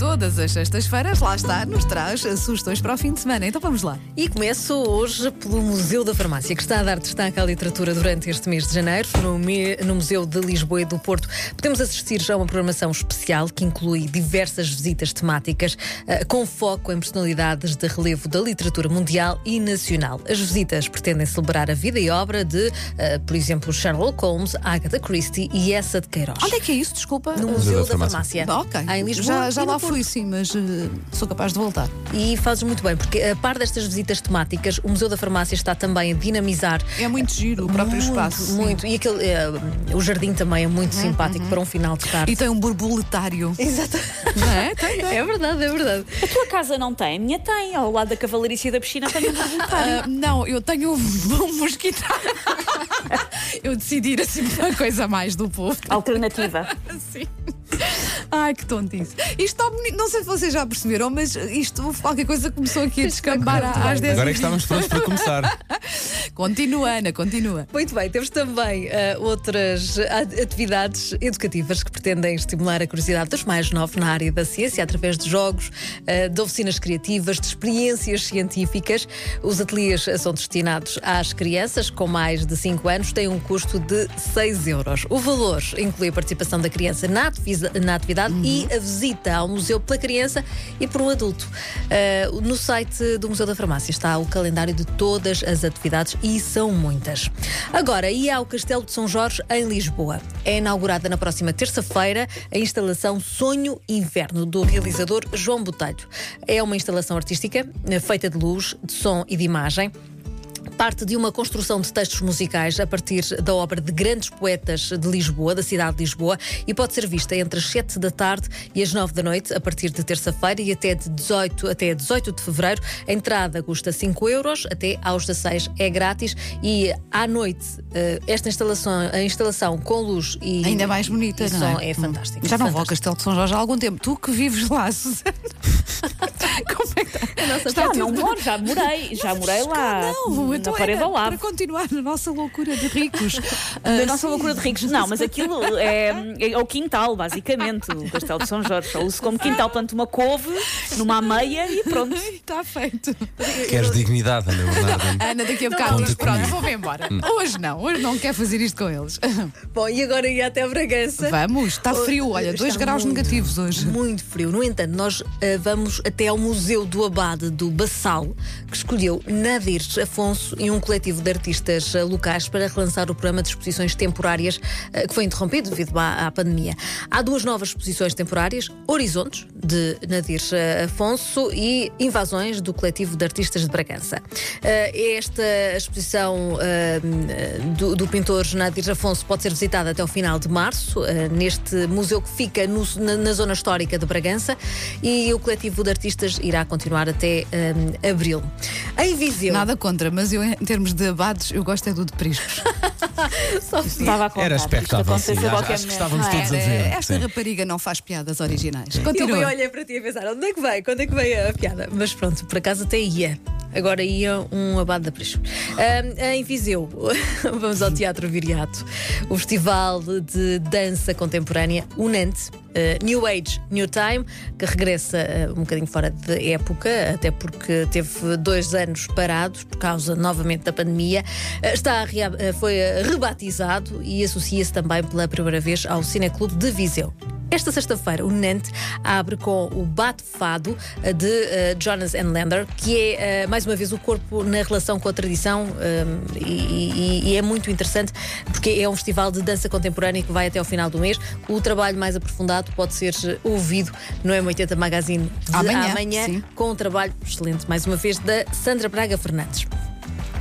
todas as sextas-feiras, lá está, nos traz sugestões para o fim de semana. Então vamos lá. E começo hoje pelo Museu da Farmácia, que está a dar destaque à literatura durante este mês de janeiro. No, no Museu de Lisboa e do Porto podemos assistir já a uma programação especial que inclui diversas visitas temáticas uh, com foco em personalidades de relevo da literatura mundial e nacional. As visitas pretendem celebrar a vida e obra de, uh, por exemplo, Sherlock Holmes, Agatha Christie e essa de Queiroz. Onde é que é isso? Desculpa. No Museu, Museu da, da Farmácia. Ok. Em Lisboa. Já, já lá fui, sim, mas uh, sou capaz de voltar. E fazes muito bem, porque a par destas visitas temáticas, o Museu da Farmácia está também a dinamizar. É muito giro o próprio muito, espaço. Muito. E aquele, uh, o jardim também é muito uhum, simpático uhum. para um final de tarde. E tem um borboletário. Exato. Não é? Tem, tem. É verdade, é verdade. A tua casa não tem? A minha tem. Ao lado da cavalariça e da piscina tem um borboletário. Uh, não, eu tenho um, um mosquitário. eu decidi ir assim uma coisa mais do povo. Alternativa. Sim. Ai, que tontice. Isto está bonito. Não sei se vocês já perceberam, mas isto, qualquer coisa começou aqui a descambar às 10 Agora é que estávamos prontos para começar. continua, Ana, continua. Muito bem, temos também uh, outras atividades educativas que pretendem estimular a curiosidade dos mais novos na área da ciência, através de jogos, uh, de oficinas criativas, de experiências científicas. Os ateliês são destinados às crianças com mais de 5 anos, têm um custo de 6 euros. O valor inclui a participação da criança na na atividade uhum. e a visita ao museu pela criança e por um adulto. Uh, no site do Museu da Farmácia está o calendário de todas as atividades e são muitas. Agora, e ao Castelo de São Jorge, em Lisboa. É inaugurada na próxima terça-feira a instalação Sonho Inverno do realizador João Botelho. É uma instalação artística feita de luz, de som e de imagem parte de uma construção de textos musicais a partir da obra de grandes poetas de Lisboa, da cidade de Lisboa, e pode ser vista entre as 7 da tarde e as 9 da noite, a partir de terça-feira e até, de 18, até 18 de fevereiro. A entrada custa 5 euros, até aos 16 é grátis e à noite eh, esta instalação, a instalação com luz e. Ainda mais bonita, e não é? é fantástico. Já não vou ao Castelo de São Jorge há algum tempo. Tu que vives lá, Susana. Como é que está? Nossa, está já não moro, já morei, já morei lá. Não, então parede ao lado. Para continuar na nossa loucura de ricos. na uh, nossa loucura de ricos. Não, mas aquilo é, é o quintal, basicamente. O Castelo de São Jorge. Uso como quintal, planto uma couve, numa ameia e pronto. Está feito. Queres dignidade, Ana Bernardo? Ana, daqui a bocado diz: pronto, vou-me embora. Hum. Hoje não, hoje não quero fazer isto com eles. Bom, e agora ia até a Bragança. Vamos, está frio, olha, 2 graus muito, negativos hoje. Muito frio. No entanto, nós uh, vamos até ao Museu do Abade do Bassal, que escolheu Nadir Afonso e um coletivo de artistas eh, locais para relançar o programa de exposições temporárias eh, que foi interrompido devido à, à pandemia. Há duas novas exposições temporárias: Horizontes, de Nadir eh, Afonso, e Invasões, do coletivo de artistas de Bragança. Esta exposição do, do pintor Nadir Afonso pode ser visitada até o final de março, neste museu que fica no, na, na, zona histórica de Bragança, e o coletivo de artistas irá continuar até abril. Em Viseu. Nada contra, mas eu, em termos de abados, eu gosto é do de priscos. Só estava a contar. Era expectável, sim. Acho, acho que estávamos todos a ver. Esta sim. rapariga não faz piadas originais. Continua. Eu olhei para ti a pensar, onde é que vem? Quando é que vem a piada? Mas pronto, por acaso até ia. Agora ia um abado da. Um, em Viseu, vamos ao Teatro Viriato, o Festival de Dança Contemporânea Unante. Uh, New Age, New Time, que regressa uh, um bocadinho fora de época, até porque teve dois anos parados por causa novamente da pandemia. Uh, está foi rebatizado e associa-se também pela primeira vez ao Cineclube de Viseu. Esta sexta-feira, o Nantes abre com o Bate Fado eh, de uh, Jonas and Lander, que é, uh, mais uma vez, o corpo na relação com a tradição um, e, e, e, é muito interessante porque é um festival de dança contemporânea que vai até ao final do mês. O trabalho mais aprofundado pode ser ouvido no M80 Magazine de amanhã, amanhã com um trabalho excelente, mais uma vez, da Sandra Braga Fernandes.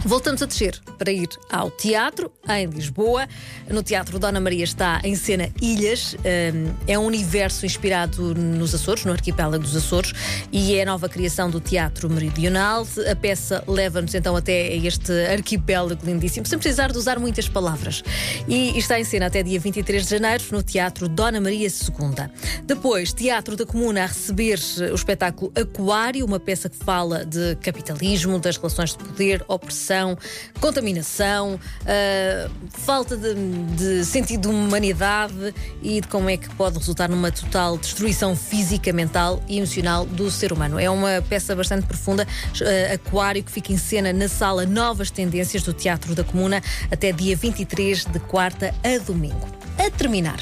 Voltamos a descer para ir ao teatro, em Lisboa. No Teatro Dona Maria está em cena Ilhas. É um universo inspirado nos Açores, no arquipélago dos Açores, e é a nova criação do Teatro Meridional. A peça leva-nos então até este arquipélago lindíssimo, sem precisar de usar muitas palavras. E está em cena até dia 23 de janeiro no Teatro Dona Maria II. Depois, Teatro da Comuna a receber o espetáculo Aquário, uma peça que fala de capitalismo, das relações de poder, opressão contaminação, uh, falta de, de sentido de humanidade e de como é que pode resultar numa total destruição física, mental e emocional do ser humano. É uma peça bastante profunda, uh, Aquário, que fica em cena na sala Novas Tendências do Teatro da Comuna até dia 23, de quarta a domingo. A terminar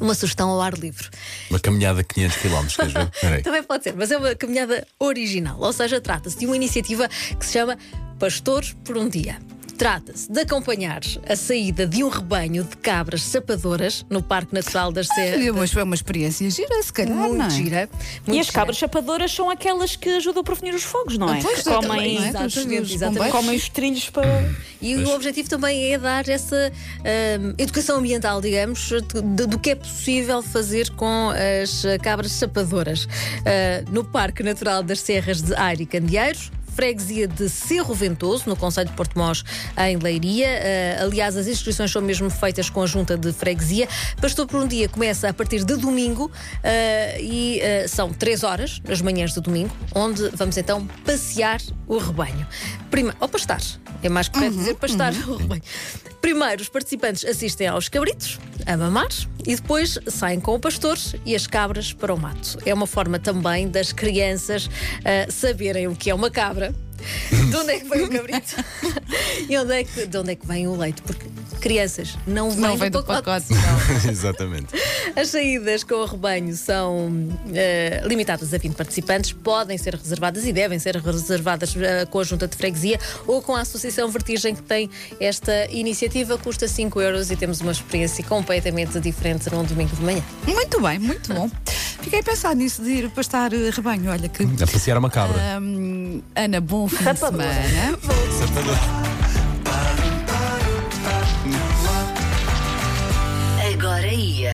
uma sugestão ao ar livre. Uma caminhada de 500 km? Também pode ser, mas é uma caminhada original, ou seja, trata-se de uma iniciativa que se chama Pastores por um Dia. Trata-se de acompanhar a saída de um rebanho de cabras sapadoras no Parque Natural das Serras. É uma, uma experiência gira, se calhar. Muito não é? gira. e as cabras chapadoras são aquelas que ajudam a prevenir os fogos, não é? Ah, pois, que comem, é? Exatamente, comem os trilhos para. E o objetivo também é dar essa hum, educação ambiental, digamos, de- do que é possível fazer com as cabras sapadoras. Ah, no Parque Natural das Serras de Aire e Candeeiros. Freguesia de Cerro Ventoso, no Conselho de Porto Mós, em Leiria. Ah, aliás, as inscrições são mesmo feitas com a Junta de Freguesia. Pastor por um Dia começa a partir de domingo ah, e ah, são três horas, nas manhãs de domingo, onde vamos então passear o rebanho. Prima, ou pastar, é mais correto dizer pastar rebanho. Primeiro, os participantes assistem aos cabritos, a mamar, e depois saem com o pastor e as cabras para o mato. É uma forma também das crianças ah, saberem o que é uma cabra. De onde é que vem o cabrito? e onde é que, de onde é que vem o leite? Porque crianças não vêm Não vem do pacote. não. Exatamente. as saídas com o rebanho são eh, limitadas a 20 participantes, podem ser reservadas e devem ser reservadas eh, com a Junta de Freguesia ou com a Associação Vertigem que tem esta iniciativa, custa 5 euros e temos uma experiência completamente diferente num domingo de manhã. Muito bem, muito bom. Fiquei a pensar nisso de ir pastar eh, rebanho. Olha que. A passear uma cabra. hum, Ana, bom fim de semana. Ia.